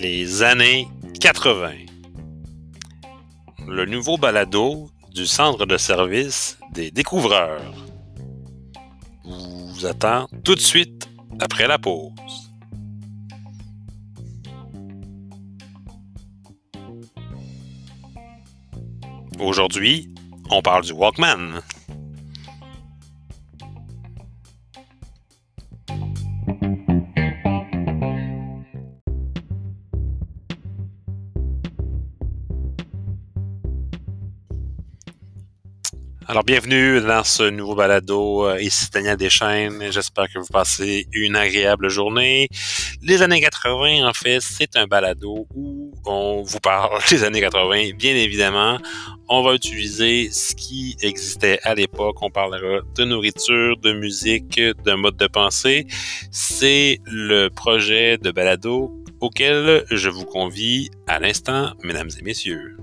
Les années 80. Le nouveau balado du centre de service des découvreurs vous attend tout de suite après la pause. Aujourd'hui, on parle du Walkman. Alors, bienvenue dans ce nouveau balado. Euh, ici Daniel Deschaines. J'espère que vous passez une agréable journée. Les années 80, en fait, c'est un balado où on vous parle des années 80. Bien évidemment, on va utiliser ce qui existait à l'époque. On parlera de nourriture, de musique, de mode de pensée. C'est le projet de balado auquel je vous convie à l'instant, mesdames et messieurs.